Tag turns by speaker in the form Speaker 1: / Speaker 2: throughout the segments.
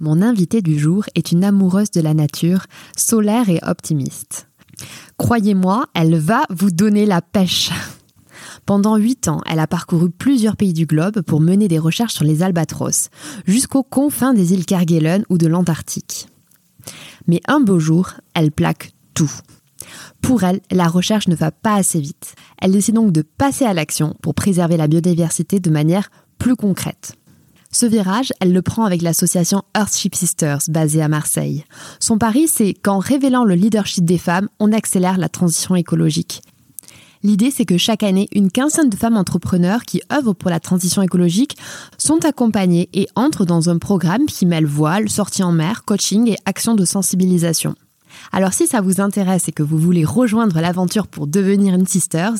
Speaker 1: Mon invitée du jour est une amoureuse de la nature, solaire et optimiste. Croyez-moi, elle va vous donner la pêche. Pendant huit ans, elle a parcouru plusieurs pays du globe pour mener des recherches sur les albatros, jusqu'aux confins des îles Kerguelen ou de l'Antarctique. Mais un beau jour, elle plaque tout. Pour elle, la recherche ne va pas assez vite. Elle décide donc de passer à l'action pour préserver la biodiversité de manière plus concrète. Ce virage, elle le prend avec l'association Earthship Sisters, basée à Marseille. Son pari, c'est qu'en révélant le leadership des femmes, on accélère la transition écologique. L'idée, c'est que chaque année, une quinzaine de femmes entrepreneurs qui œuvrent pour la transition écologique sont accompagnées et entrent dans un programme qui mêle voile, sortie en mer, coaching et actions de sensibilisation. Alors si ça vous intéresse et que vous voulez rejoindre l'aventure pour devenir une Sisters,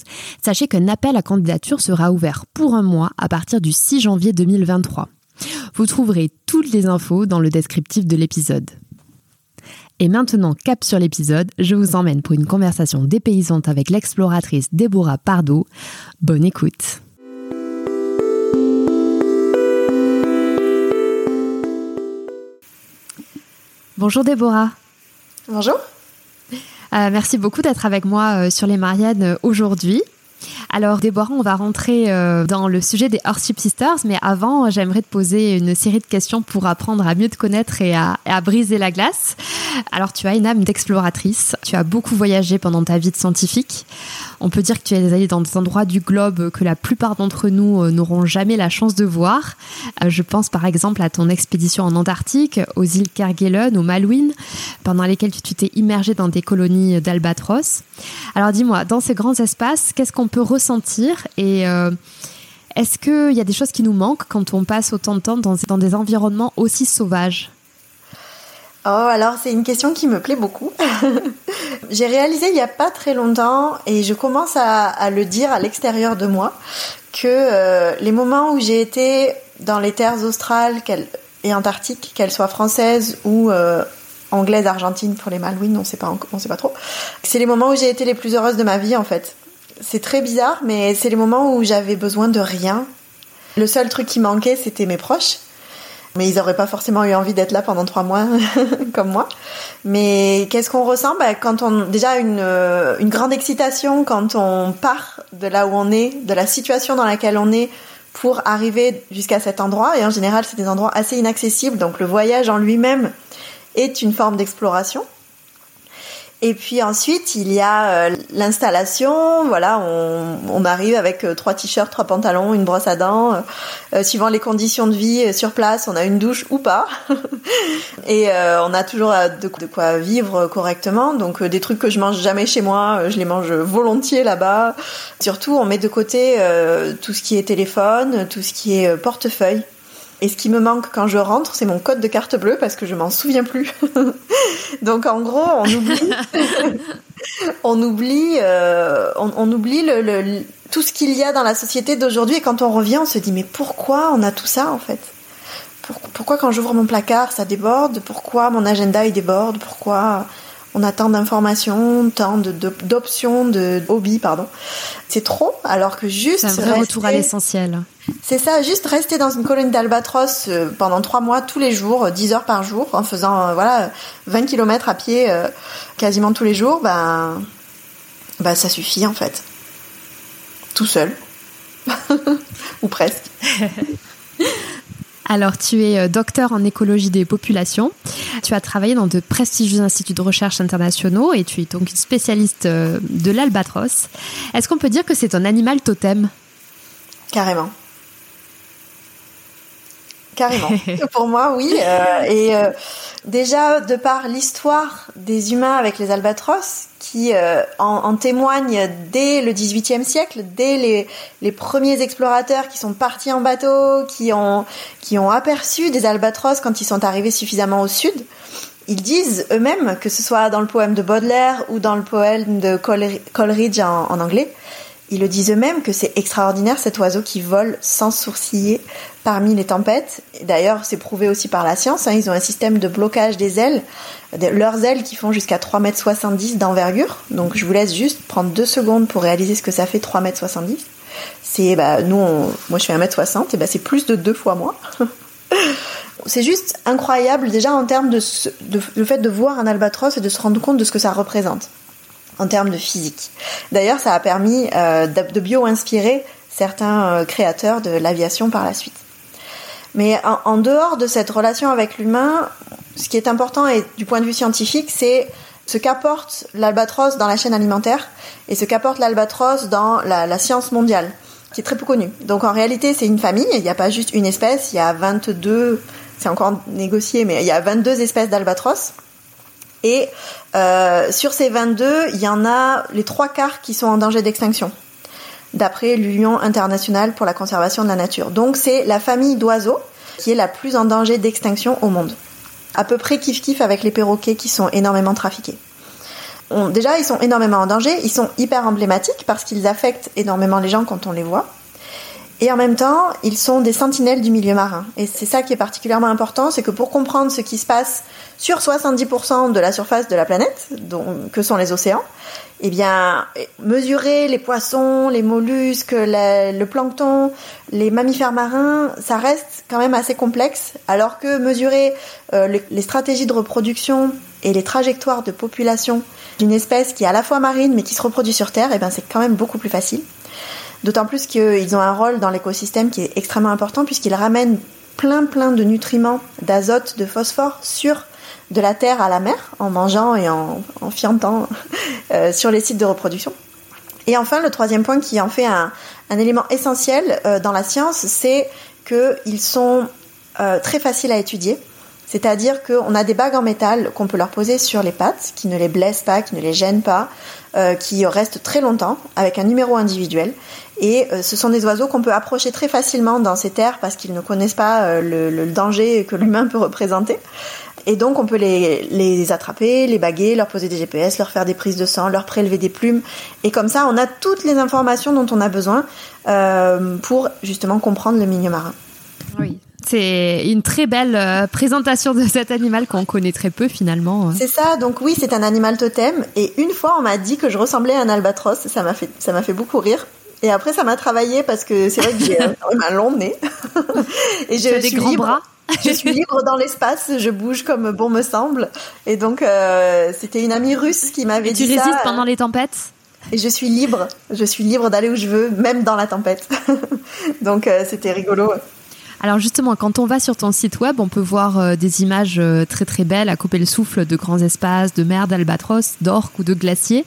Speaker 1: sachez qu'un appel à candidature sera ouvert pour un mois à partir du 6 janvier 2023. Vous trouverez toutes les infos dans le descriptif de l'épisode. Et maintenant, cap sur l'épisode, je vous emmène pour une conversation dépaysante avec l'exploratrice Déborah Pardo. Bonne écoute. Bonjour Déborah.
Speaker 2: Bonjour.
Speaker 1: Euh, merci beaucoup d'être avec moi euh, sur les Mariannes euh, aujourd'hui. Alors Déborah, on va rentrer euh, dans le sujet des Earthship Sisters, mais avant, j'aimerais te poser une série de questions pour apprendre à mieux te connaître et à, briser la glace. Alors tu as une âme d'exploratrice, tu as beaucoup voyagé pendant ta vie de scientifique. On peut dire que tu es allée dans des endroits du globe que la plupart d'entre nous euh, n'auront jamais la chance de voir. Euh, je pense par exemple à ton expédition en Antarctique, aux îles Kerguelen, aux Malouines, pendant lesquelles tu t'es immergée dans des colonies d'albatros. Alors dis-moi, dans ces grands espaces, qu'est-ce qu'on peut ressentir et euh, est-ce qu'il y a des choses qui nous manquent quand on passe autant de temps dans, des environnements aussi sauvages?
Speaker 2: Oh, alors c'est une question qui me plaît beaucoup. J'ai réalisé il n'y a pas très longtemps, et je commence à, le dire à l'extérieur de moi, que euh, les moments où j'ai été dans les terres australes et antarctiques, qu'elles soient françaises ou euh, anglaises, argentines pour les Malouines, on on sait pas trop, c'est les moments où j'ai été les plus heureuses de ma vie en fait. C'est très bizarre, mais c'est les moments où j'avais besoin de rien. Le seul truc qui manquait, c'était mes proches. Mais ils n'auraient pas forcément eu envie d'être là pendant trois mois, comme moi. Mais qu'est-ce qu'on ressent? Bah, quand on déjà une, euh, une grande excitation quand on part de là où on est, de la situation dans laquelle on est, pour arriver jusqu'à cet endroit. Et en général, c'est des endroits assez inaccessibles, donc le voyage en lui-même est une forme d'exploration. Et puis ensuite, il y a euh, l'installation. Voilà, on, arrive avec euh, trois t-shirts, trois pantalons, une brosse à dents. Euh, suivant les conditions de vie sur place, on a une douche ou pas. et on a toujours de, quoi vivre correctement. Donc des trucs que je mange jamais chez moi, je les mange volontiers là-bas. Surtout, on met de côté tout ce qui est téléphone, tout ce qui est portefeuille. Et ce qui me manque quand je rentre, c'est mon code de carte bleue parce que je m'en souviens plus. Donc en gros, on oublie, on oublie, euh, on, oublie tout ce qu'il y a dans la société d'aujourd'hui. Et quand on revient, on se dit mais pourquoi on a tout ça en fait? Pourquoi quand j'ouvre mon placard, ça déborde? Pourquoi mon agenda il déborde? Pourquoi on a tant d'informations, tant d'options, de, de, hobbies, pardon. C'est trop, alors que juste.
Speaker 1: C'est un vrai retour à l'essentiel.
Speaker 2: C'est ça, juste rester dans une colonie d'albatros euh, pendant trois mois, tous les jours, 10 heures par jour, en faisant euh, voilà 20 km à pied euh, quasiment tous les jours, ben, ben ça suffit en fait. Tout seul. Ou presque.
Speaker 1: Alors, tu es euh, docteur en écologie des populations. Tu as travaillé dans de prestigieux instituts de recherche internationaux et tu es donc une spécialiste euh, de l'albatros. Est-ce qu'on peut dire que c'est un animal totem?
Speaker 2: Carrément. Carrément. Pour moi, oui. Euh, et déjà, de par l'histoire des humains avec les albatros, qui euh, en, témoignent dès le XVIIIe siècle, dès les, les, premiers explorateurs qui sont partis en bateau, qui ont, qui ont aperçu des albatros quand ils sont arrivés suffisamment au sud. Ils disent eux-mêmes, que ce soit dans le poème de Baudelaire ou dans le poème de Coleridge en, en anglais, ils le disent eux-mêmes que c'est extraordinaire cet oiseau qui vole sans sourciller parmi les tempêtes. D'ailleurs, c'est prouvé aussi par la science. Hein. ils ont un système de blocage des ailes, leurs ailes qui font jusqu'à 3,70 m d'envergure. Donc je vous laisse juste prendre deux secondes pour réaliser ce que ça fait 3,70 m. C'est, bah, nous, moi je fais 1m60, et bah, c'est plus de deux fois moi. c'est juste incroyable déjà en termes de, le fait de voir un albatros et de se rendre compte de ce que ça représente en termes de physique. D'ailleurs, ça a permis euh, de bio-inspirer certains euh, créateurs de l'aviation par la suite. Mais en, dehors de cette relation avec l'humain, ce qui est important et du point de vue scientifique, c'est ce qu'apporte l'albatros dans la chaîne alimentaire et ce qu'apporte l'albatros dans la, la, science mondiale, qui est très peu connue. Donc en réalité, c'est une famille, il n'y a pas juste une espèce, il y a 22, c'est encore négocié, mais il y a 22 espèces d'albatros. Et euh, sur ces 22, il y en a les trois quarts qui sont en danger d'extinction, d'après l'Union internationale pour la conservation de la nature. Donc c'est la famille d'oiseaux qui est la plus en danger d'extinction au monde. À peu près kiff-kiff avec les perroquets qui sont énormément trafiqués. déjà, ils sont énormément en danger, ils sont hyper emblématiques parce qu'ils affectent énormément les gens quand on les voit. Et en même temps, ils sont des sentinelles du milieu marin. Et c'est ça qui est particulièrement important, c'est que pour comprendre ce qui se passe sur 70% de la surface de la planète, que sont les océans, eh mesurer les poissons, les mollusques, le plancton, les mammifères marins, ça reste quand même assez complexe, alors que mesurer euh, les stratégies de reproduction et les trajectoires de population d'une espèce qui est à la fois marine mais qui se reproduit sur Terre, eh bien, c'est quand même beaucoup plus facile. D'autant plus qu'ils ont un rôle dans l'écosystème qui est extrêmement important puisqu'ils ramènent plein plein de nutriments, d'azote, de phosphore sur de la terre à la mer en mangeant et en, en fiantant euh, sur les sites de reproduction. Et enfin, le troisième point qui en fait un, élément essentiel euh, dans la science, c'est qu'ils sont euh, très faciles à étudier. C'est-à-dire qu'on a des bagues en métal qu'on peut leur poser sur les pattes, qui ne les blessent pas, qui ne les gênent pas, qui restent très longtemps, avec un numéro individuel. Et ce sont des oiseaux qu'on peut approcher très facilement dans ces terres parce qu'ils ne connaissent pas le danger que l'humain peut représenter. Et donc on peut les, les attraper, les baguer, leur poser des GPS, leur faire des prises de sang, leur prélever des plumes. Et comme ça, on a toutes les informations dont on a besoin euh, pour justement comprendre le milieu marin.
Speaker 1: Oui. C'est une très belle euh, présentation de cet animal qu'on connaît très peu finalement.
Speaker 2: C'est ça, donc oui, c'est un animal totem. Et une fois, on m'a dit que je ressemblais à un albatros. Ça m'a fait, ça m'a fait beaucoup rire. Et après, ça m'a travaillé parce que c'est vrai que j'ai un long nez.
Speaker 1: et j'ai des grands bras
Speaker 2: je suis libre dans l'espace, je bouge comme bon me semble. Et donc, euh, c'était une amie russe qui m'avait dit
Speaker 1: ça. Tu résistes pendant les tempêtes?
Speaker 2: Et je suis libre, je suis libre d'aller où je veux, même dans la tempête. donc, euh, c'était rigolo.
Speaker 1: Alors justement, quand on va sur ton site web, on peut voir euh, des images très très belles à couper le souffle de grands espaces, de mer, d'albatros, d'orques ou de glaciers.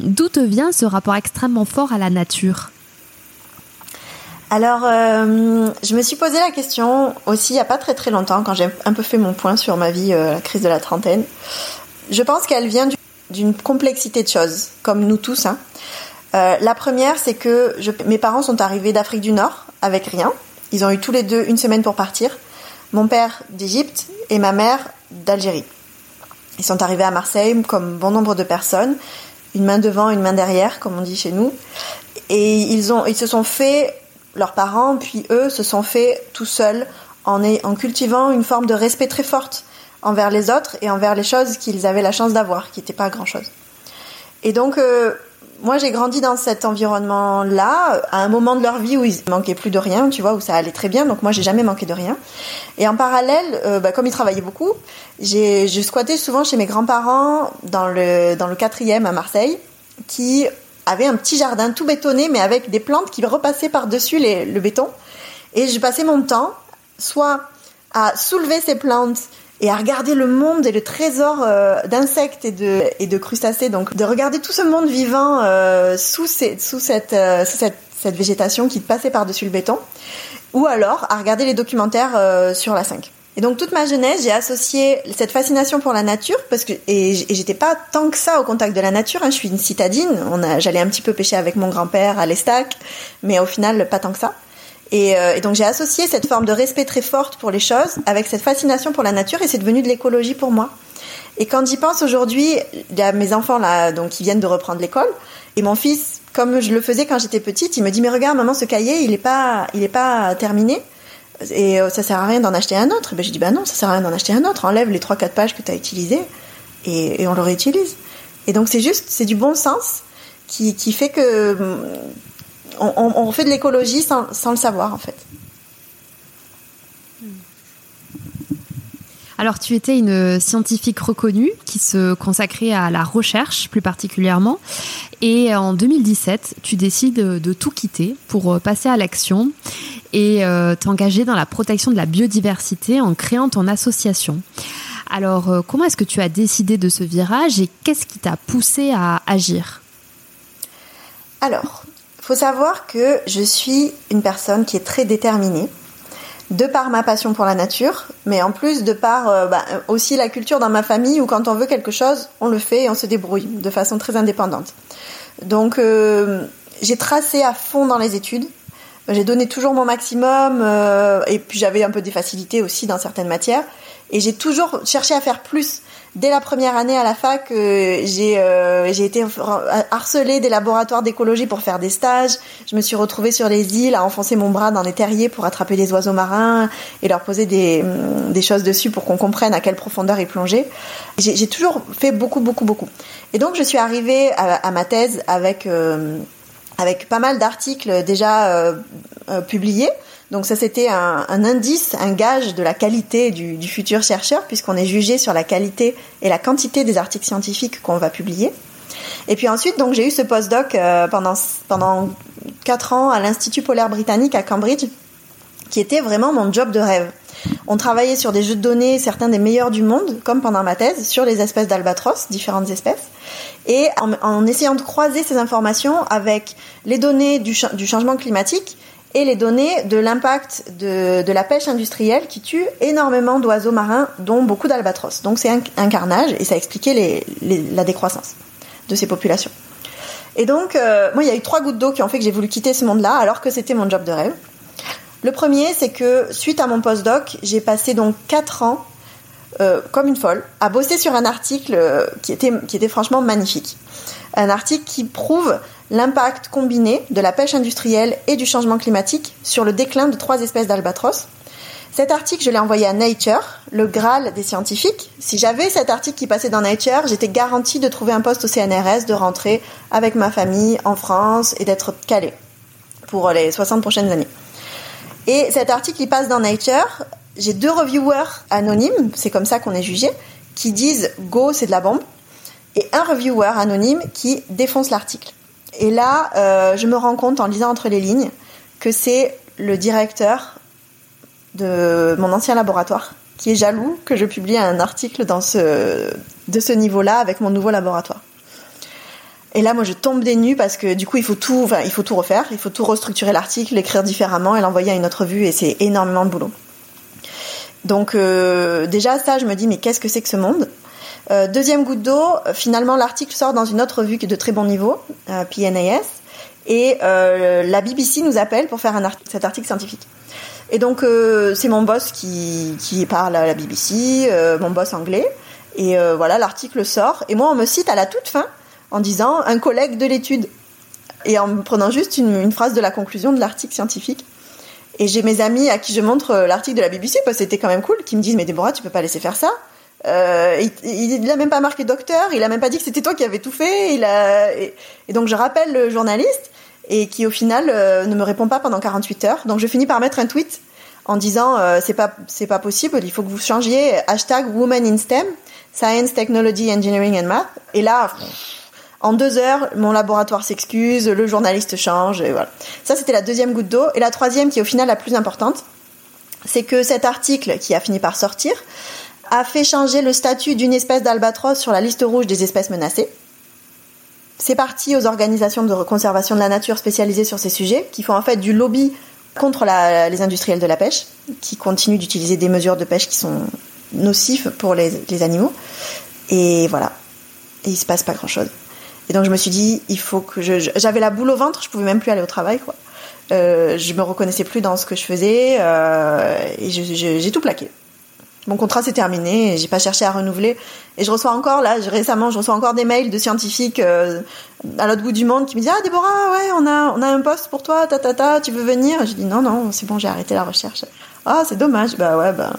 Speaker 1: D'où te vient ce rapport extrêmement fort à la nature?
Speaker 2: Alors, euh, je me suis posé la question aussi il n'y a pas très très longtemps, quand j'ai un peu fait mon point sur ma vie, euh, la crise de la trentaine. Je pense qu'elle vient d'une complexité de choses, comme nous tous. Hein. Euh, la première, c'est que mes parents sont arrivés d'Afrique du Nord avec rien. Ils ont eu tous les deux une semaine pour partir. Mon père d'Égypte et ma mère d'Algérie. Ils sont arrivés à Marseille comme bon nombre de personnes, une main devant, une main derrière, comme on dit chez nous. Et ils, ils se sont fait leurs parents, puis eux, se sont faits tout seuls en, cultivant une forme de respect très forte envers les autres et envers les choses qu'ils avaient la chance d'avoir, qui n'étaient pas grand-chose. Et donc, euh, moi, j'ai grandi dans cet environnement-là, à un moment de leur vie où ils manquaient plus de rien, tu vois, où ça allait très bien. Donc moi, j'ai jamais manqué de rien. Et en parallèle, euh, bah, comme ils travaillaient beaucoup, j'ai je squattais souvent chez mes grands-parents dans le dans le quatrième à Marseille, qui avait un petit jardin tout bétonné, mais avec des plantes qui repassaient par-dessus le béton. Et je passais mon temps, soit à soulever ces plantes et à regarder le monde et le trésor euh, d'insectes et de, et de crustacés, donc de regarder tout ce monde vivant euh, sous, cette, euh, cette, cette, végétation qui passait par-dessus le béton, ou alors à regarder les documentaires sur la 5. Et donc toute ma jeunesse, j'ai associé cette fascination pour la nature parce que et, j'étais pas tant que ça au contact de la nature. Hein, je suis une citadine. On a, j'allais un petit peu pêcher avec mon grand-père à l'Estac, mais au final pas tant que ça. Et, euh, et donc j'ai associé cette forme de respect très forte pour les choses avec cette fascination pour la nature et c'est devenu de l'écologie pour moi. Et quand j'y pense aujourd'hui, il y a mes enfants là, donc qui viennent de reprendre l'école, et mon fils, comme je le faisais quand j'étais petite, il me dit mais regarde maman ce cahier il est pas, il est pas terminé et euh, ça sert à rien d'en acheter un autre. Et ben, je dis, bah non, ça sert à rien d'en acheter un autre. Enlève les 3-4 pages que tu as utilisées et, on le réutilise. Et donc c'est juste, c'est du bon sens qui, qui fait que mm, on, on, fait de l'écologie sans, sans, le savoir en fait.
Speaker 1: Alors tu étais une scientifique reconnue qui se consacrait à la recherche plus particulièrement et en 2017 tu décides de tout quitter pour passer à l'action et euh, t'engager dans la protection de la biodiversité en créant ton association. Alors, euh, comment est-ce que tu as décidé de ce virage et qu'est-ce qui t'a poussé à agir?
Speaker 2: Alors, il faut savoir que je suis une personne qui est très déterminée, de par ma passion pour la nature, mais en plus de par euh, bah, aussi la culture dans ma famille où quand on veut quelque chose, on le fait et on se débrouille de façon très indépendante. Donc, j'ai tracé à fond dans les études j'ai donné toujours mon maximum euh, et puis j'avais un peu des facilités aussi dans certaines matières et j'ai toujours cherché à faire plus. Dès la première année à la fac, euh, j'ai euh, j'ai été harcelée des laboratoires d'écologie pour faire des stages. Je me suis retrouvée sur les îles à enfoncer mon bras dans les terriers pour attraper des oiseaux marins et leur poser des, mm, des choses dessus pour qu'on comprenne à quelle profondeur ils plongeaient. J'ai toujours fait beaucoup, beaucoup, beaucoup. Et donc je suis arrivée à, à ma thèse avec euh, avec pas mal d'articles déjà euh, euh, publiés. Donc ça c'était un, un, indice, un gage de la qualité du, du futur chercheur puisqu'on est jugé sur la qualité et la quantité des articles scientifiques qu'on va publier. Et puis ensuite donc j'ai eu ce postdoc euh, pendant pendant quatre ans à l'Institut polaire britannique à Cambridge qui était vraiment mon job de rêve. On travaillait sur des jeux de données, certains des meilleurs du monde, comme pendant ma thèse, sur les espèces d'albatros, différentes espèces, et en, essayant de croiser ces informations avec les données du, changement climatique et les données de l'impact de, la pêche industrielle qui tue énormément d'oiseaux marins, dont beaucoup d'albatros. Donc c'est un, carnage et ça expliquait la décroissance de ces populations. Et donc, euh, moi, il y a eu trois gouttes d'eau qui ont fait que j'ai voulu quitter ce monde-là, alors que c'était mon job de rêve. Le premier, c'est que suite à mon postdoc, j'ai passé donc 4 ans, euh, comme une folle, à bosser sur un article euh, qui, était, qui était franchement magnifique. Un article qui prouve l'impact combiné de la pêche industrielle et du changement climatique sur le déclin de trois espèces d'albatros. Cet article, je l'ai envoyé à Nature, le Graal des scientifiques. Si j'avais cet article qui passait dans Nature, j'étais garantie de trouver un poste au CNRS, de rentrer avec ma famille en France et d'être calée pour les 60 prochaines années. Et cet article, il passe dans Nature. J'ai deux reviewers anonymes, c'est comme ça qu'on est jugé, qui disent Go, c'est de la bombe, et un reviewer anonyme qui défonce l'article. Et là, euh, je me rends compte en lisant entre les lignes que c'est le directeur de mon ancien laboratoire qui est jaloux que je publie un article de ce niveau-là avec mon nouveau laboratoire. Et là, moi, je tombe des nues parce que du coup, il faut tout, enfin, il faut tout refaire, il faut tout restructurer l'article, l'écrire différemment et l'envoyer à une autre vue, et c'est énormément de boulot. Donc, euh, déjà, ça, je me dis, mais qu'est-ce que c'est que ce monde euh, Deuxième goutte d'eau, finalement, l'article sort dans une autre vue qui est de très bon niveau, euh, PNAS, et euh, la BBC nous appelle pour faire cet article scientifique. Et donc, c'est mon boss qui, qui parle à la BBC, mon boss anglais, et voilà, l'article sort, et moi, on me cite à la toute fin en disant un collègue de l'étude et en prenant juste une, phrase de la conclusion de l'article scientifique. Et j'ai mes amis à qui je montre euh, l'article de la BBC parce que c'était quand même cool, qui me disent mais Déborah tu peux pas laisser faire ça. Euh, il, n'a même pas marqué docteur, il a même pas dit que c'était toi qui avais tout fait. Il a et, donc je rappelle le journaliste et qui au final euh, ne me répond pas pendant 48 heures. Donc je finis par mettre un tweet en disant c'est pas c'est pas possible, il faut que vous changiez hashtag Woman in STEM, Science, Technology, Engineering and Math. Et là en deux heures, mon laboratoire s'excuse, le journaliste change, voilà. Ça, c'était la deuxième goutte d'eau. Et la troisième, qui est au final la plus importante, c'est que cet article qui a fini par sortir a fait changer le statut d'une espèce d'albatros sur la liste rouge des espèces menacées. C'est parti aux organisations de conservation de la nature spécialisées sur ces sujets, qui font en fait du lobby contre les industriels de la pêche, qui continuent d'utiliser des mesures de pêche qui sont nocives pour les, animaux. Et voilà. Et il se passe pas grand chose. Et donc je me suis dit, il faut que je. J'avais la boule au ventre, je pouvais même plus aller au travail, quoi. Euh, je me reconnaissais plus dans ce que je faisais euh, et j'ai tout plaqué mon contrat s'est terminé et j'ai pas cherché à renouveler. Et je reçois encore, là, récemment, je reçois encore des mails de scientifiques euh, à l'autre bout du monde qui me disent Ah, Déborah, ouais, on a, on a un poste pour toi, ta, ta, ta, tu veux venir? Je dis Non, non, c'est bon, j'ai arrêté la recherche. Ah, c'est dommage. Bah ouais, bah,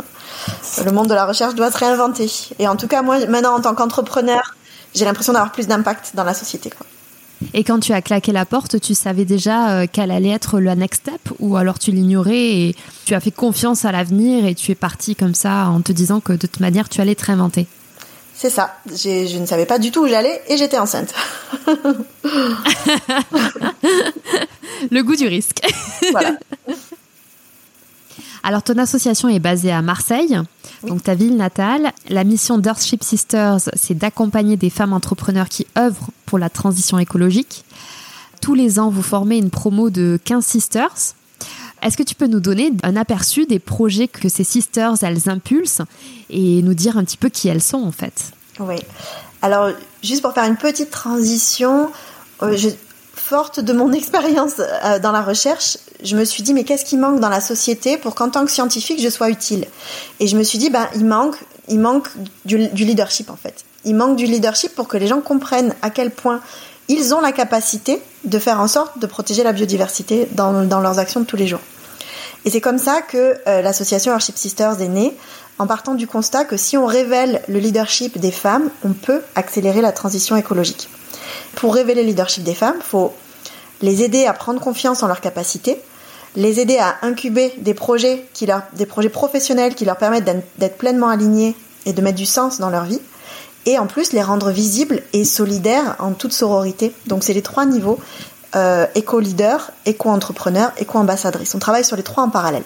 Speaker 2: le monde de la recherche doit se réinventer. Et en tout cas, moi, maintenant, en tant qu'entrepreneur, j'ai l'impression d'avoir plus d'impact dans la société, quoi.
Speaker 1: Et quand tu as claqué la porte, tu savais déjà euh, quelle allait être le next step ou alors tu l'ignorais et tu as fait confiance à l'avenir et tu es parti comme ça en te disant que de toute manière tu allais te réinventer
Speaker 2: C'est ça. Je ne savais pas du tout où j'allais et j'étais enceinte.
Speaker 1: le goût du risque. voilà. Alors, ton association est basée à Marseille, donc ta ville natale. La mission d'Earthship Sisters, c'est d'accompagner des femmes entrepreneurs qui œuvrent pour la transition écologique. Tous les ans, vous formez une promo de 15 sisters. Est-ce que tu peux nous donner un aperçu des projets que ces sisters, elles impulsent et nous dire un petit peu qui elles sont en fait?
Speaker 2: Oui. Alors, juste pour faire une petite transition, euh, je, forte de mon expérience euh, dans la recherche, je me suis dit mais qu'est-ce qui manque dans la société pour qu'en tant que scientifique je sois utile? Et je me suis dit ben il manque il manque du, leadership en fait. Il manque du leadership pour que les gens comprennent à quel point ils ont la capacité de faire en sorte de protéger la biodiversité dans, leurs actions de tous les jours. Et c'est comme ça que euh, l'association Earthship Sisters est née, en partant du constat que si on révèle le leadership des femmes, on peut accélérer la transition écologique. Pour révéler le leadership des femmes, il faut les aider à prendre confiance en leurs capacités, les aider à incuber des projets, des projets professionnels qui leur permettent d'être pleinement alignés et de mettre du sens dans leur vie, et en plus les rendre visibles et solidaires en toute sororité. Donc c'est les trois niveaux euh, éco-leader, éco-entrepreneur, éco-ambassadrice. On travaille sur les trois en parallèle,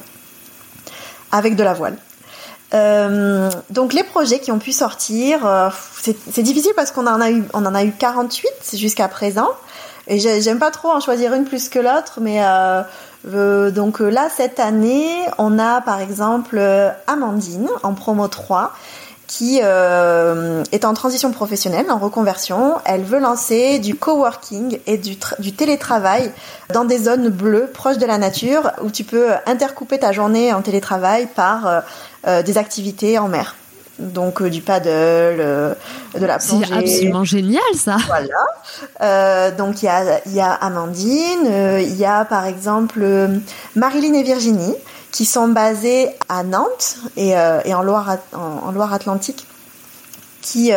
Speaker 2: avec de la voile. Euh, donc les projets qui ont pu sortir, euh, c'est difficile parce qu'on en a eu, en a eu 48 jusqu'à présent. Et j'aime pas trop en choisir une plus que l'autre, mais donc là cette année, on a par exemple Amandine en promo 3 qui est en transition professionnelle, en reconversion. Elle veut lancer du coworking et du, télétravail dans des zones bleues proches de la nature où tu peux intercouper ta journée en télétravail par euh, des activités en mer. Donc euh, du paddle, euh, de la plongée.
Speaker 1: C'est absolument génial ça.
Speaker 2: Voilà. donc il y a, y a Amandine, il y a par exemple Marilyn et Virginie qui sont basées à Nantes et, et en Loire en, Loire-Atlantique qui,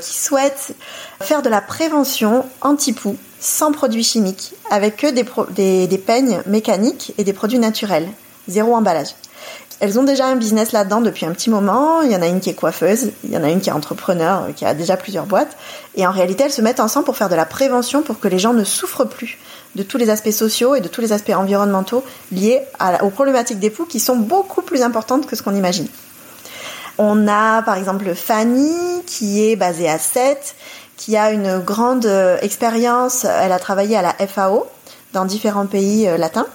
Speaker 2: qui souhaitent faire de la prévention anti-poux sans produits chimiques avec que des, des, des peignes mécaniques et des produits naturels, zéro emballage. Elles ont déjà un business là-dedans depuis un petit moment. Il y en a une qui est coiffeuse, il y en a une qui est entrepreneur, qui a déjà plusieurs boîtes. Et en réalité, elles se mettent ensemble pour faire de la prévention pour que les gens ne souffrent plus de tous les aspects sociaux et de tous les aspects environnementaux liés aux problématiques des poux qui sont beaucoup plus importantes que ce qu'on imagine. On a par exemple Fanny qui est basée à Sète, qui a une grande euh, expérience. Elle a travaillé à la FAO dans différents pays euh, latins.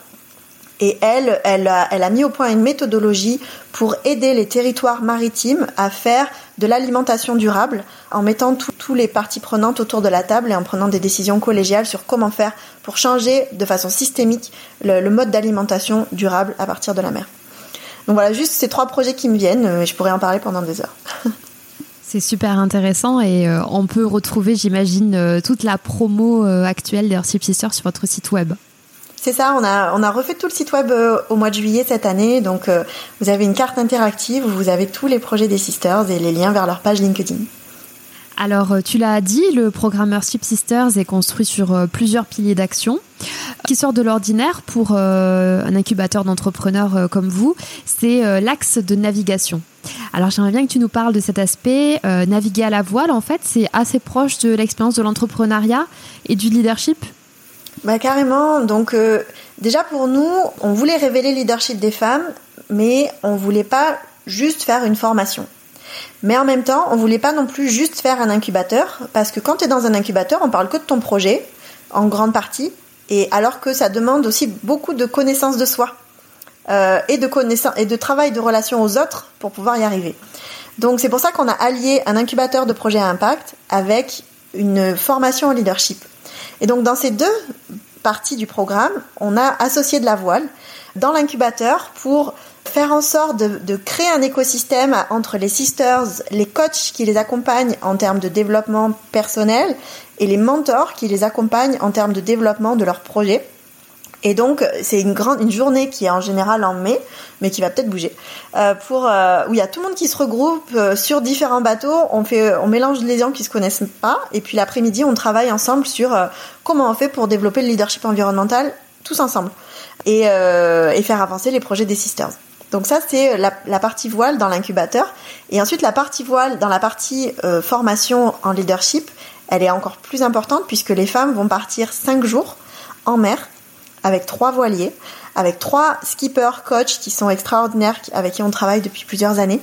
Speaker 2: Et elle, elle a, elle a mis au point une méthodologie pour aider les territoires maritimes à faire de l'alimentation durable en mettant tous les parties prenantes autour de la table et en prenant des décisions collégiales sur comment faire pour changer de façon systémique le, mode d'alimentation durable à partir de la mer. Donc voilà, juste ces trois projets qui me viennent, euh, je pourrais en parler pendant des heures.
Speaker 1: C'est super intéressant et euh, on peut retrouver, j'imagine, euh, toute la promo actuelle d'Earthship Sisters sur votre site web.
Speaker 2: C'est ça, on a, refait tout le site web euh, au mois de juillet cette année. Donc, euh, vous avez une carte interactive où vous avez tous les projets des Sisters et les liens vers leur page LinkedIn.
Speaker 1: Alors, euh, tu l'as dit, le programme Earthship Sisters est construit sur plusieurs piliers d'action qui sort de l'ordinaire pour un incubateur d'entrepreneurs comme vous. C'est l'axe de navigation. Alors, j'aimerais bien que tu nous parles de cet aspect. naviguer à la voile, en fait, c'est assez proche de l'expérience de l'entrepreneuriat et du leadership
Speaker 2: bah carrément. Donc euh, déjà pour nous, on voulait révéler le leadership des femmes, mais on voulait pas juste faire une formation. Mais en même temps, on voulait pas non plus juste faire un incubateur, parce que quand tu es dans un incubateur, on parle que de ton projet, en grande partie, et alors que ça demande aussi beaucoup de connaissances de soi euh, et de connaissances et de travail de relation aux autres pour pouvoir y arriver. Donc c'est pour ça qu'on a allié un incubateur de projet à impact avec une formation en leadership. Et donc dans ces deux parties du programme, on a associé de la voile dans l'incubateur pour faire en sorte de, créer un écosystème entre les sisters, les coachs qui les accompagnent en termes de développement personnel et les mentors qui les accompagnent en termes de développement de leur projet. Et donc c'est une grande une journée qui est en général en mai, mais qui va peut-être bouger, euh, pour euh, où il y a tout le monde qui se regroupe euh, sur différents bateaux. On fait on mélange les gens qui se connaissent pas, et puis l'après-midi on travaille ensemble sur comment on fait pour développer le leadership environnemental tous ensemble et, et faire avancer les projets des sisters. Donc ça, c'est la, partie voile dans l'incubateur. Et ensuite, la partie voile dans la partie euh, formation en leadership, elle est encore plus importante puisque les femmes vont partir cinq jours en mer avec trois voiliers, avec trois skippers, coachs qui sont extraordinaires, avec qui on travaille depuis plusieurs années.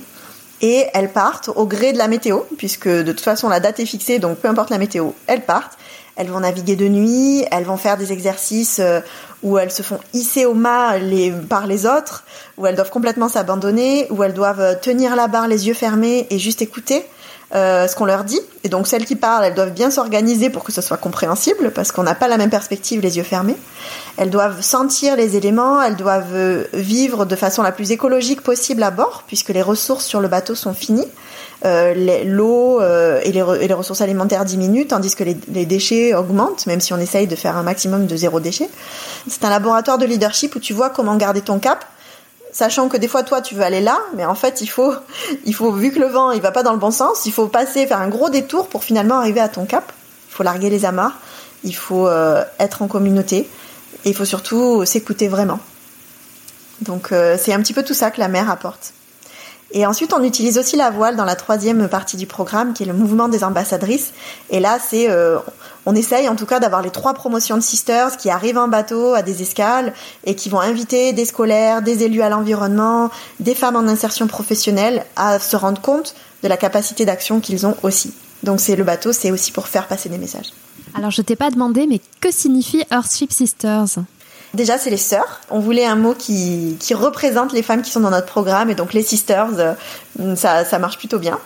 Speaker 2: Et elles partent au gré de la météo, puisque de toute façon la date est fixée, donc peu importe la météo, elles partent. Elles vont naviguer de nuit, elles vont faire des exercices euh, où elles se font hisser au mât les, par les autres, où elles doivent complètement s'abandonner, où elles doivent euh, tenir la barre les yeux fermés et juste écouter euh, ce qu'on leur dit. Et donc celles qui parlent, elles doivent bien s'organiser pour que ce soit compréhensible, parce qu'on n'a pas la même perspective les yeux fermés. Elles doivent sentir les éléments, elles doivent vivre de façon la plus écologique possible à bord, puisque les ressources sur le bateau sont finies. Euh, l'eau euh, et, les et, les ressources alimentaires diminuent, tandis que les, les, déchets augmentent, même si on essaye de faire un maximum de zéro déchet. C'est un laboratoire de leadership où tu vois comment garder ton cap, sachant que des fois toi tu veux aller là, mais en fait il faut, il faut vu que le vent il va pas dans le bon sens, il faut passer, faire un gros détour pour finalement arriver à ton cap. Il faut larguer les amarres, il faut euh, être en communauté et il faut surtout s'écouter vraiment. Donc c'est un petit peu tout ça que la mer apporte. Et ensuite, on utilise aussi la voile dans la troisième partie du programme, qui est le mouvement des ambassadrices. Et là, c'est, euh, on essaye en tout cas d'avoir les trois promotions de sisters qui arrivent en bateau à des escales et qui vont inviter des scolaires, des élus à l'environnement, des femmes en insertion professionnelle à se rendre compte de la capacité d'action qu'ils ont aussi. Donc c'est le bateau, c'est aussi pour faire passer des messages.
Speaker 1: Alors je t'ai pas demandé, mais que signifie Earthship Sisters?
Speaker 2: Déjà, c'est les sœurs. On voulait un mot qui, qui représente les femmes qui sont dans notre programme, et donc les sisters, euh, ça, ça marche plutôt bien.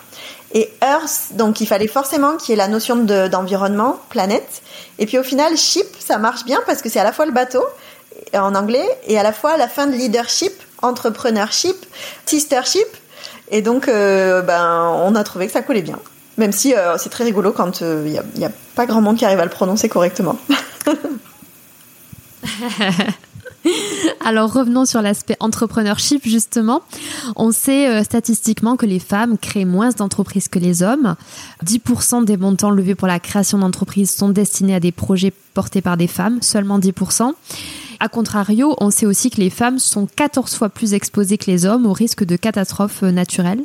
Speaker 2: Et Earth, donc il fallait forcément qu'il y ait la notion d'environnement, planète. Et puis au final, ship, ça marche bien parce que c'est à la fois le bateau en anglais et à la fois la fin de leadership, entrepreneurship, sistership. Et donc, euh, ben, on a trouvé que ça collait bien. Même si euh, c'est très rigolo quand il n'y a, y a pas grand monde qui arrive à le prononcer correctement.
Speaker 1: Alors revenons sur l'aspect entrepreneurship justement. On sait euh, statistiquement que les femmes créent moins d'entreprises que les hommes. 10% des montants levés pour la création d'entreprises sont destinés à des projets portés par des femmes, seulement 10%. A contrario, on sait aussi que les femmes sont 14 fois plus exposées que les hommes au risque de catastrophes euh, naturelles.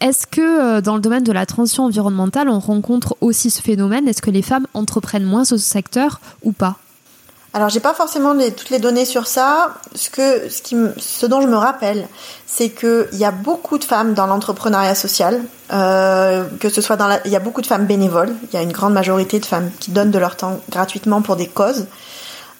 Speaker 1: Est-ce que euh, dans le domaine de la transition environnementale, on rencontre aussi ce phénomène? Est-ce que les femmes entreprennent moins ce secteur ou pas?
Speaker 2: Alors j'ai pas forcément toutes les données sur ça. Ce que ce dont je me rappelle, c'est que il y a beaucoup de femmes dans l'entrepreneuriat social. Euh, que ce soit dans la, il y a beaucoup de femmes bénévoles. Il y a une grande majorité de femmes qui donnent de leur temps gratuitement pour des causes.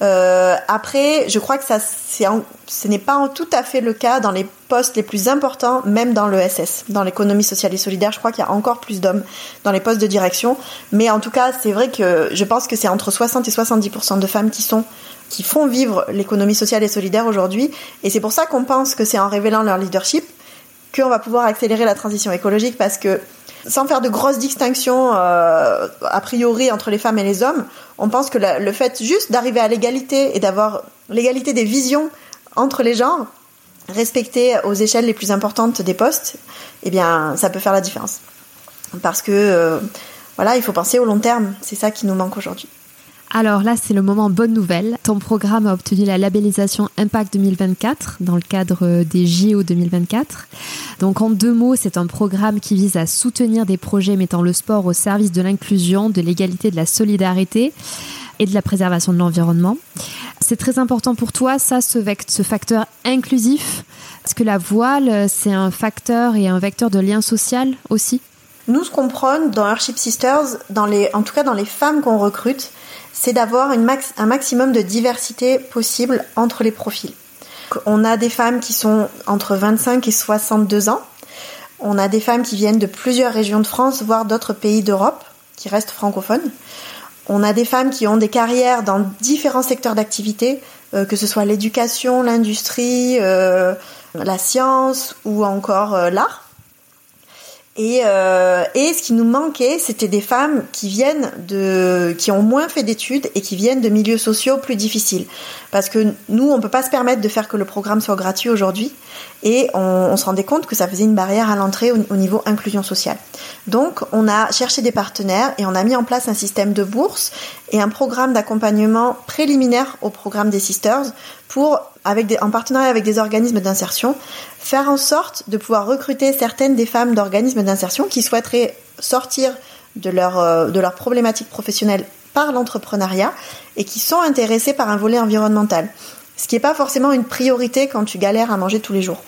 Speaker 2: Euh, après, je crois que ça, ce n'est pas tout à fait le cas dans les postes les plus importants, même dans l'ESS, dans l'économie sociale et solidaire. Je crois qu'il y a encore plus d'hommes dans les postes de direction. Mais en tout cas, c'est vrai que je pense que c'est entre 60 et 70% de femmes qui qui font vivre l'économie sociale et solidaire aujourd'hui. Et c'est pour ça qu'on pense que c'est en révélant leur leadership qu'on va pouvoir accélérer la transition écologique parce que sans faire de grosses distinctions euh, a priori entre les femmes et les hommes, on pense que le fait juste d'arriver à l'égalité et d'avoir l'égalité des visions entre les genres, respectées aux échelles les plus importantes des postes, eh bien, ça peut faire la différence. Parce que, euh, voilà, il faut penser au long terme. C'est ça qui nous manque aujourd'hui.
Speaker 1: Alors là, c'est le moment bonne nouvelle. Ton programme a obtenu la labellisation Impact 2024 dans le cadre des JO 2024. Donc en deux mots, c'est un programme qui vise à soutenir des projets mettant le sport au service de l'inclusion, de l'égalité, de la solidarité et de la préservation de l'environnement. C'est très important pour toi, ça, ce, ce facteur inclusif Est-ce que la voile, c'est un facteur et un vecteur de lien social aussi?
Speaker 2: Nous, ce qu'on prône dans Earthship Sisters, en tout cas dans les femmes qu'on recrute, c'est d'avoir max, un maximum de diversité possible entre les profils. On a des femmes qui sont entre 25 et 62 ans. On a des femmes qui viennent de plusieurs régions de France, voire d'autres pays d'Europe, qui restent francophones. On a des femmes qui ont des carrières dans différents secteurs d'activité, euh, que ce soit l'éducation, l'industrie, euh, la science ou encore euh, l'art. Et, euh, et ce qui nous manquait, c'était des femmes qui viennent de, qui ont moins fait d'études et qui viennent de milieux sociaux plus difficiles. Parce que nous, on peut pas se permettre de faire que le programme soit gratuit aujourd'hui. Et on, on, se rendait compte que ça faisait une barrière à l'entrée au, au, niveau inclusion sociale. Donc, on a cherché des partenaires et on a mis en place un système de bourse et un programme d'accompagnement préliminaire au programme des Sisters pour, en partenariat avec des organismes d'insertion, faire en sorte de pouvoir recruter certaines des femmes d'organismes d'insertion qui souhaiteraient sortir de leur, euh, de leur problématique professionnelle par l'entrepreneuriat et qui sont intéressées par un volet environnemental. Ce qui n'est pas forcément une priorité quand tu galères à manger tous les jours.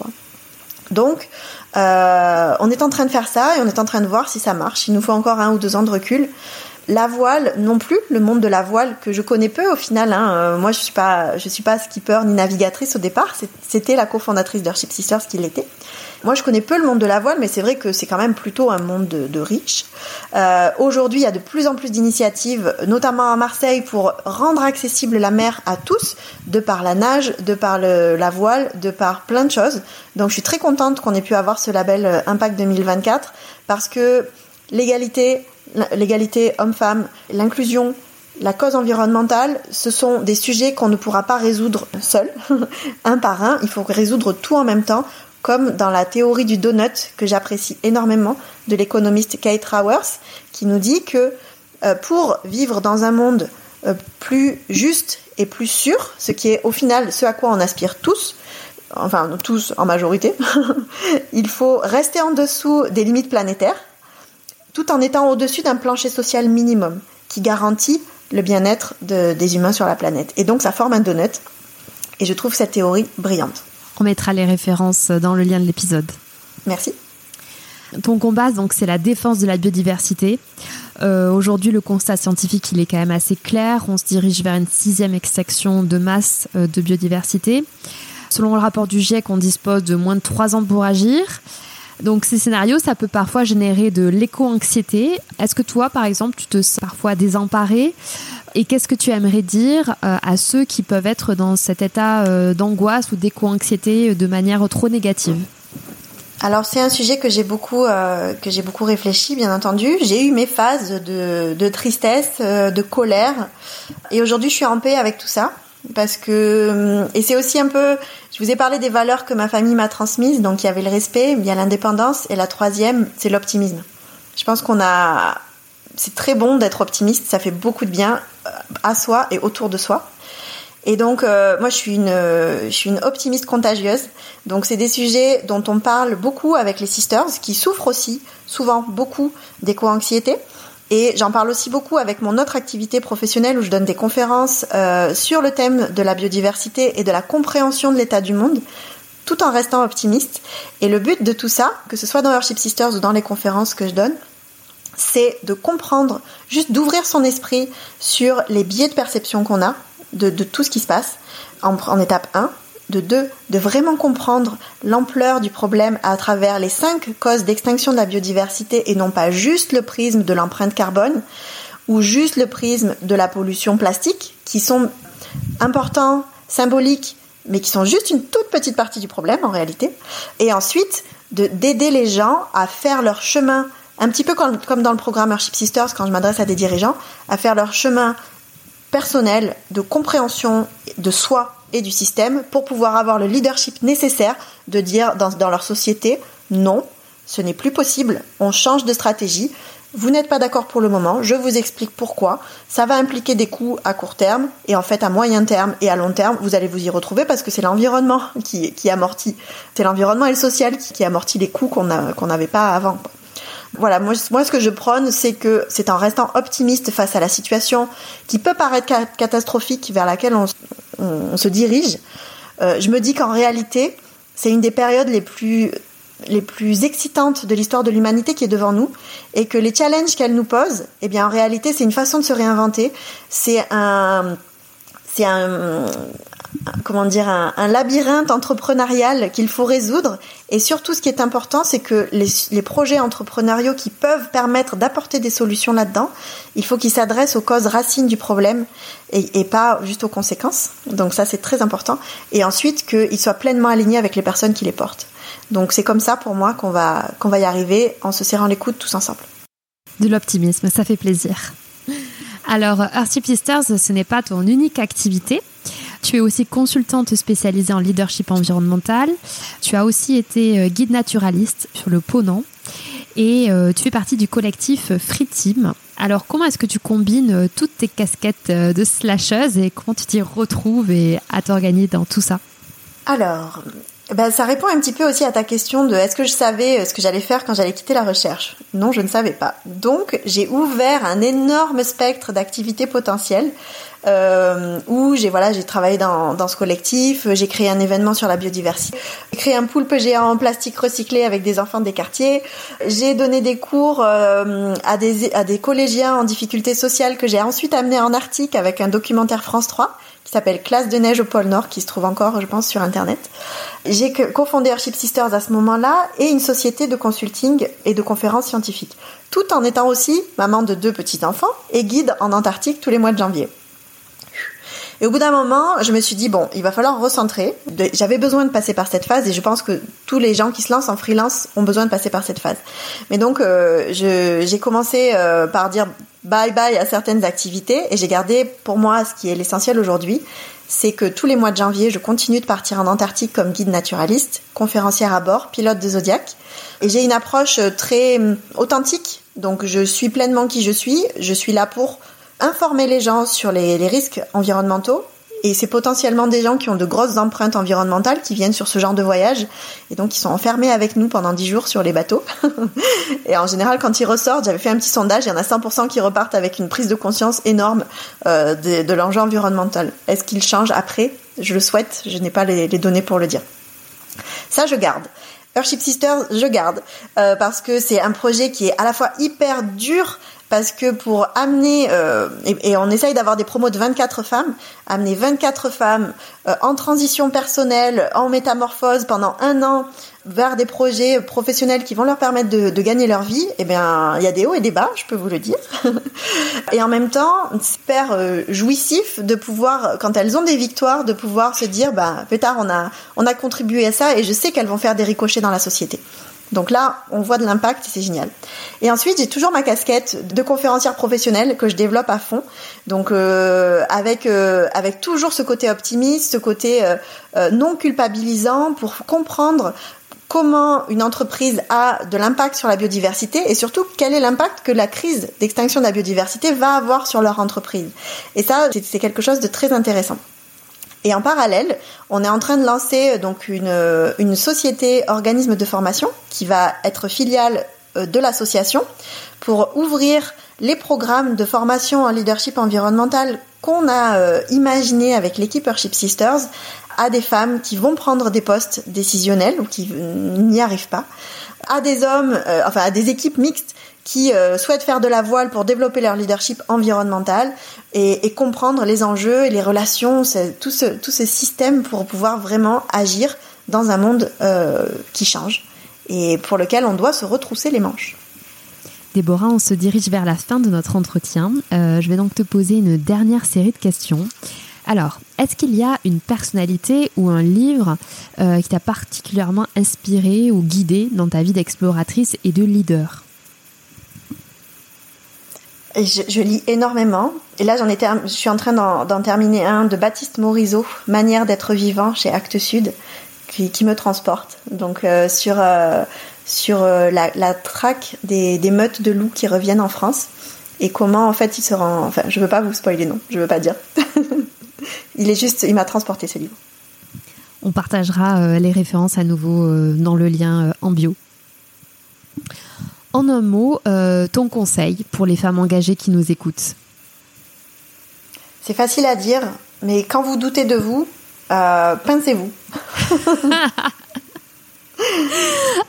Speaker 2: Donc, euh, on est en train de faire ça et on est en train de voir si ça marche. Il nous faut encore un ou deux ans de recul. La voile non plus, le monde de la voile que je connais peu au final. Hein. Euh, moi, je suis pas, je suis pas skipper ni navigatrice au départ. C'était la cofondatrice d'Earthship Sisters qui l'était. Moi, je connais peu le monde de la voile, mais c'est vrai que c'est quand même plutôt un monde de, de riches. Euh, Aujourd'hui, il y a de plus en plus d'initiatives, notamment à Marseille, pour rendre accessible la mer à tous, de par la nage, de par le, la voile, de par plein de choses. Donc, je suis très contente qu'on ait pu avoir ce label euh, Impact 2024 parce que l'égalité, l'égalité homme-femme, l'inclusion, la cause environnementale, ce sont des sujets qu'on ne pourra pas résoudre seul, un par un. Il faut résoudre tout en même temps, comme dans la théorie du donut que j'apprécie énormément de l'économiste Kate Rowers, qui nous dit que euh, pour vivre dans un monde euh, plus juste et plus sûr, ce qui est au final ce à quoi on aspire tous, enfin tous en majorité, il faut rester en dessous des limites planétaires, tout en étant au-dessus d'un plancher social minimum qui garantit le bien-être de, des humains sur la planète. Et donc ça forme un donut. Et je trouve cette théorie brillante.
Speaker 1: On mettra les références dans le lien de l'épisode.
Speaker 2: Merci.
Speaker 1: Ton combat, donc, c'est la défense de la biodiversité. Euh, Aujourd'hui, le constat scientifique, il est quand même assez clair. On se dirige vers une sixième extinction de masse euh, de biodiversité. Selon le rapport du GIEC, on dispose de moins de trois ans pour agir. Donc ces scénarios, ça peut parfois générer de l'éco-anxiété. Est-ce que toi, par exemple, tu te sens parfois désemparé? Et qu'est-ce que tu aimerais dire euh, à ceux qui peuvent être dans cet état euh, d'angoisse ou d'éco-anxiété de manière trop négative?
Speaker 2: Alors c'est un sujet que j'ai beaucoup euh, que j'ai beaucoup réfléchi bien entendu. J'ai eu mes phases de, de tristesse, euh, de colère, et aujourd'hui je suis en paix avec tout ça parce que et c'est aussi un peu je vous ai parlé des valeurs que ma famille m'a transmises donc il y avait le respect il y a l'indépendance et la troisième c'est l'optimisme. Je pense qu'on a c'est très bon d'être optimiste ça fait beaucoup de bien à soi et autour de soi. Et donc euh, moi je suis une je suis une optimiste contagieuse. Donc c'est des sujets dont on parle beaucoup avec les sisters qui souffrent aussi souvent beaucoup d'éco-anxiété et j'en parle aussi beaucoup avec mon autre activité professionnelle où je donne des conférences euh, sur le thème de la biodiversité et de la compréhension de l'état du monde, tout en restant optimiste. Et le but de tout ça, que ce soit dans Worship Sisters ou dans les conférences que je donne, c'est de comprendre, juste d'ouvrir son esprit sur les biais de perception qu'on a de, tout ce qui se passe en, en étape 1, de deux, de vraiment comprendre l'ampleur du problème à travers les cinq causes d'extinction de la biodiversité et non pas juste le prisme de l'empreinte carbone ou juste le prisme de la pollution plastique, qui sont importants, symboliques, mais qui sont juste une toute petite partie du problème en réalité. Et ensuite, d'aider les gens à faire leur chemin, un petit peu comme, comme dans le programme Earthship Sisters, quand je m'adresse à des dirigeants, à faire leur chemin personnel de compréhension de soi et du système pour pouvoir avoir le leadership nécessaire de dire dans, dans leur société non, ce n'est plus possible, on change de stratégie, vous n'êtes pas d'accord pour le moment, je vous explique pourquoi, ça va impliquer des coûts à court terme et en fait à moyen terme et à long terme, vous allez vous y retrouver parce que c'est l'environnement qui, qui amortit, c'est l'environnement et le social qui, qui amortit les coûts qu'on qu'on n'avait pas avant. Voilà, moi, moi ce que je prône, c'est que c'est en restant optimiste face à la situation qui peut paraître catastrophique, vers laquelle on, se dirige, euh, je me dis qu'en réalité, c'est une des périodes les plus les plus excitantes de l'histoire de l'humanité qui est devant nous et que les challenges qu'elle nous pose, eh bien en réalité c'est une façon de se réinventer, c'est un, comment dire, un, labyrinthe entrepreneurial qu'il faut résoudre. Et surtout, ce qui est important, c'est que les, projets entrepreneuriaux qui peuvent permettre d'apporter des solutions là-dedans, il faut qu'ils s'adressent aux causes racines du problème et, pas juste aux conséquences. Donc ça, c'est très important. Et ensuite, qu'ils soient pleinement alignés avec les personnes qui les portent. Donc c'est comme ça, pour moi, qu'on va, va y arriver en se serrant les coudes tous ensemble.
Speaker 1: De l'optimisme, ça fait plaisir. Alors, Earthship Sisters, ce n'est pas ton unique activité. Tu es aussi consultante spécialisée en leadership environnemental. Tu as aussi été euh, guide naturaliste sur le Ponant. Et euh, tu fais partie du collectif Free Team. Alors, comment est-ce que tu combines euh, toutes tes casquettes de slasheuse et comment tu t'y retrouves et à t'organiser dans tout ça?
Speaker 2: Alors, ben, ça répond un petit peu aussi à ta question de est-ce que je savais ce que j'allais faire quand j'allais quitter la recherche? Non, je ne savais pas. Donc, j'ai ouvert un énorme spectre d'activités potentielles euh, où j'ai voilà j'ai travaillé dans, dans ce collectif, j'ai créé un événement sur la biodiversité, j'ai créé un poulpe géant en plastique recyclé avec des enfants des quartiers, j'ai donné des cours euh, à des à des collégiens en difficulté sociale que j'ai ensuite amené en Arctique avec un documentaire France 3 qui s'appelle Classe de neige au pôle Nord, qui se trouve encore, je pense, sur Internet. J'ai cofondé Airship Sisters à ce moment-là et une société de consulting et de conférences scientifiques, tout en étant aussi maman de deux petits-enfants et guide en Antarctique tous les mois de janvier. Et au bout d'un moment, je me suis dit, bon, il va falloir recentrer. J'avais besoin de passer par cette phase et je pense que tous les gens qui se lancent en freelance ont besoin de passer par cette phase. Mais donc, euh, j'ai commencé euh, par dire bye bye à certaines activités et j'ai gardé pour moi ce qui est l'essentiel aujourd'hui. C'est que tous les mois de janvier, je continue de partir en Antarctique comme guide naturaliste, conférencière à bord, pilote de Zodiac. Et j'ai une approche très hum, authentique. Donc je suis pleinement qui je suis. Je suis là pour informer les gens sur les, risques environnementaux. Et c'est potentiellement des gens qui ont de grosses empreintes environnementales qui viennent sur ce genre de voyage et donc ils sont enfermés avec nous pendant 10 jours sur les bateaux. et en général, quand ils ressortent, j'avais fait un petit sondage, il y en a 100% qui repartent avec une prise de conscience énorme euh, de, l'enjeu environnemental. Est-ce qu'ils changent après? Je le souhaite, je n'ai pas les, données pour le dire. Ça, je garde. Earthship Sisters, je garde euh, parce que c'est un projet qui est à la fois hyper dur parce que pour amener, euh, et, on essaye d'avoir des promos de 24 femmes, amener 24 femmes euh, en transition personnelle, en métamorphose pendant un an vers des projets professionnels qui vont leur permettre de, gagner leur vie, eh bien, il y a des hauts et des bas, je peux vous le dire. et en même temps, c'est super euh, jouissif de pouvoir, quand elles ont des victoires, de pouvoir se dire, bah, tard, on a, on a contribué à ça et je sais qu'elles vont faire des ricochets dans la société. Donc là, on voit de l'impact c'est génial. Et ensuite, j'ai toujours ma casquette de conférencière professionnelle que je développe à fond. Donc euh, avec euh, avec toujours ce côté optimiste, ce côté euh, non culpabilisant pour comprendre comment une entreprise a de l'impact sur la biodiversité et surtout quel est l'impact que la crise d'extinction de la biodiversité va avoir sur leur entreprise. Et ça, c'est quelque chose de très intéressant. Et en parallèle, on est en train de lancer euh, donc une, euh, une société organisme de formation qui va être filiale euh, de l'association pour ouvrir les programmes de formation en leadership environnemental qu'on a imaginé avec l'équipe Earthship Sisters à des femmes qui vont prendre des postes décisionnels ou qui n'y arrivent pas, à des hommes, enfin à des équipes mixtes qui euh, souhaitent faire de la voile pour développer leur leadership environnemental et, comprendre les enjeux et les relations, tout ce, tout système pour pouvoir vraiment agir dans un monde euh, qui change et pour lequel on doit se retrousser les manches.
Speaker 1: Déborah, on se dirige vers la fin de notre entretien. Euh, je vais donc te poser une dernière série de questions. Alors, est-ce qu'il y a une personnalité ou un livre qui t'a particulièrement inspiré ou guidé dans ta vie d'exploratrice et de leader?
Speaker 2: Je, lis énormément. Et là, j'en étais, je suis en train d'en terminer un de Baptiste Morisot, Manière d'être vivant chez Actes Sud, qui, me transporte. Donc euh, sur euh, sur euh, la, traque des, meutes de loups qui reviennent en France et comment en fait il se rend. Enfin, je veux pas vous spoiler, non, je veux pas dire. il est juste, il m'a transporté ce livre.
Speaker 1: On partagera les références à nouveau dans le lien en bio. En un mot, euh, ton conseil pour les femmes engagées qui nous écoutent
Speaker 2: C'est facile à dire, Mais quand vous doutez de vous, euh, pincez-vous.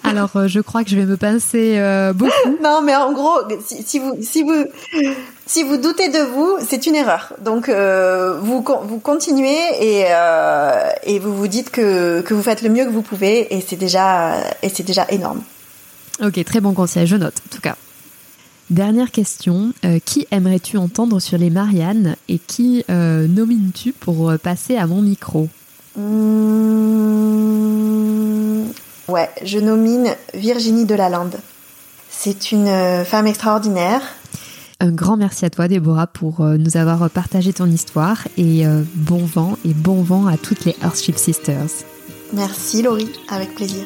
Speaker 1: Alors, euh, je crois que je vais me pincer euh, beaucoup.
Speaker 2: non, mais en gros, si, si, vous, si, vous, si vous doutez de vous, c'est une erreur. Donc, euh, vous, vous continuez et, et vous vous dites que, que vous faites le mieux que vous pouvez et c'est déjà, et c'est déjà énorme.
Speaker 1: Ok, très bon conseil, je note en tout cas. Dernière question, euh, qui aimerais-tu entendre sur les Mariannes et qui euh, nomines-tu pour euh, passer à mon micro?
Speaker 2: Mmh, Ouais, je nomine Virginie Delalande. C'est une femme extraordinaire.
Speaker 1: Un grand merci à toi Déborah pour nous avoir partagé ton histoire et euh, bon vent et bon vent à toutes les Earthship Sisters.
Speaker 2: Merci Laurie, avec plaisir.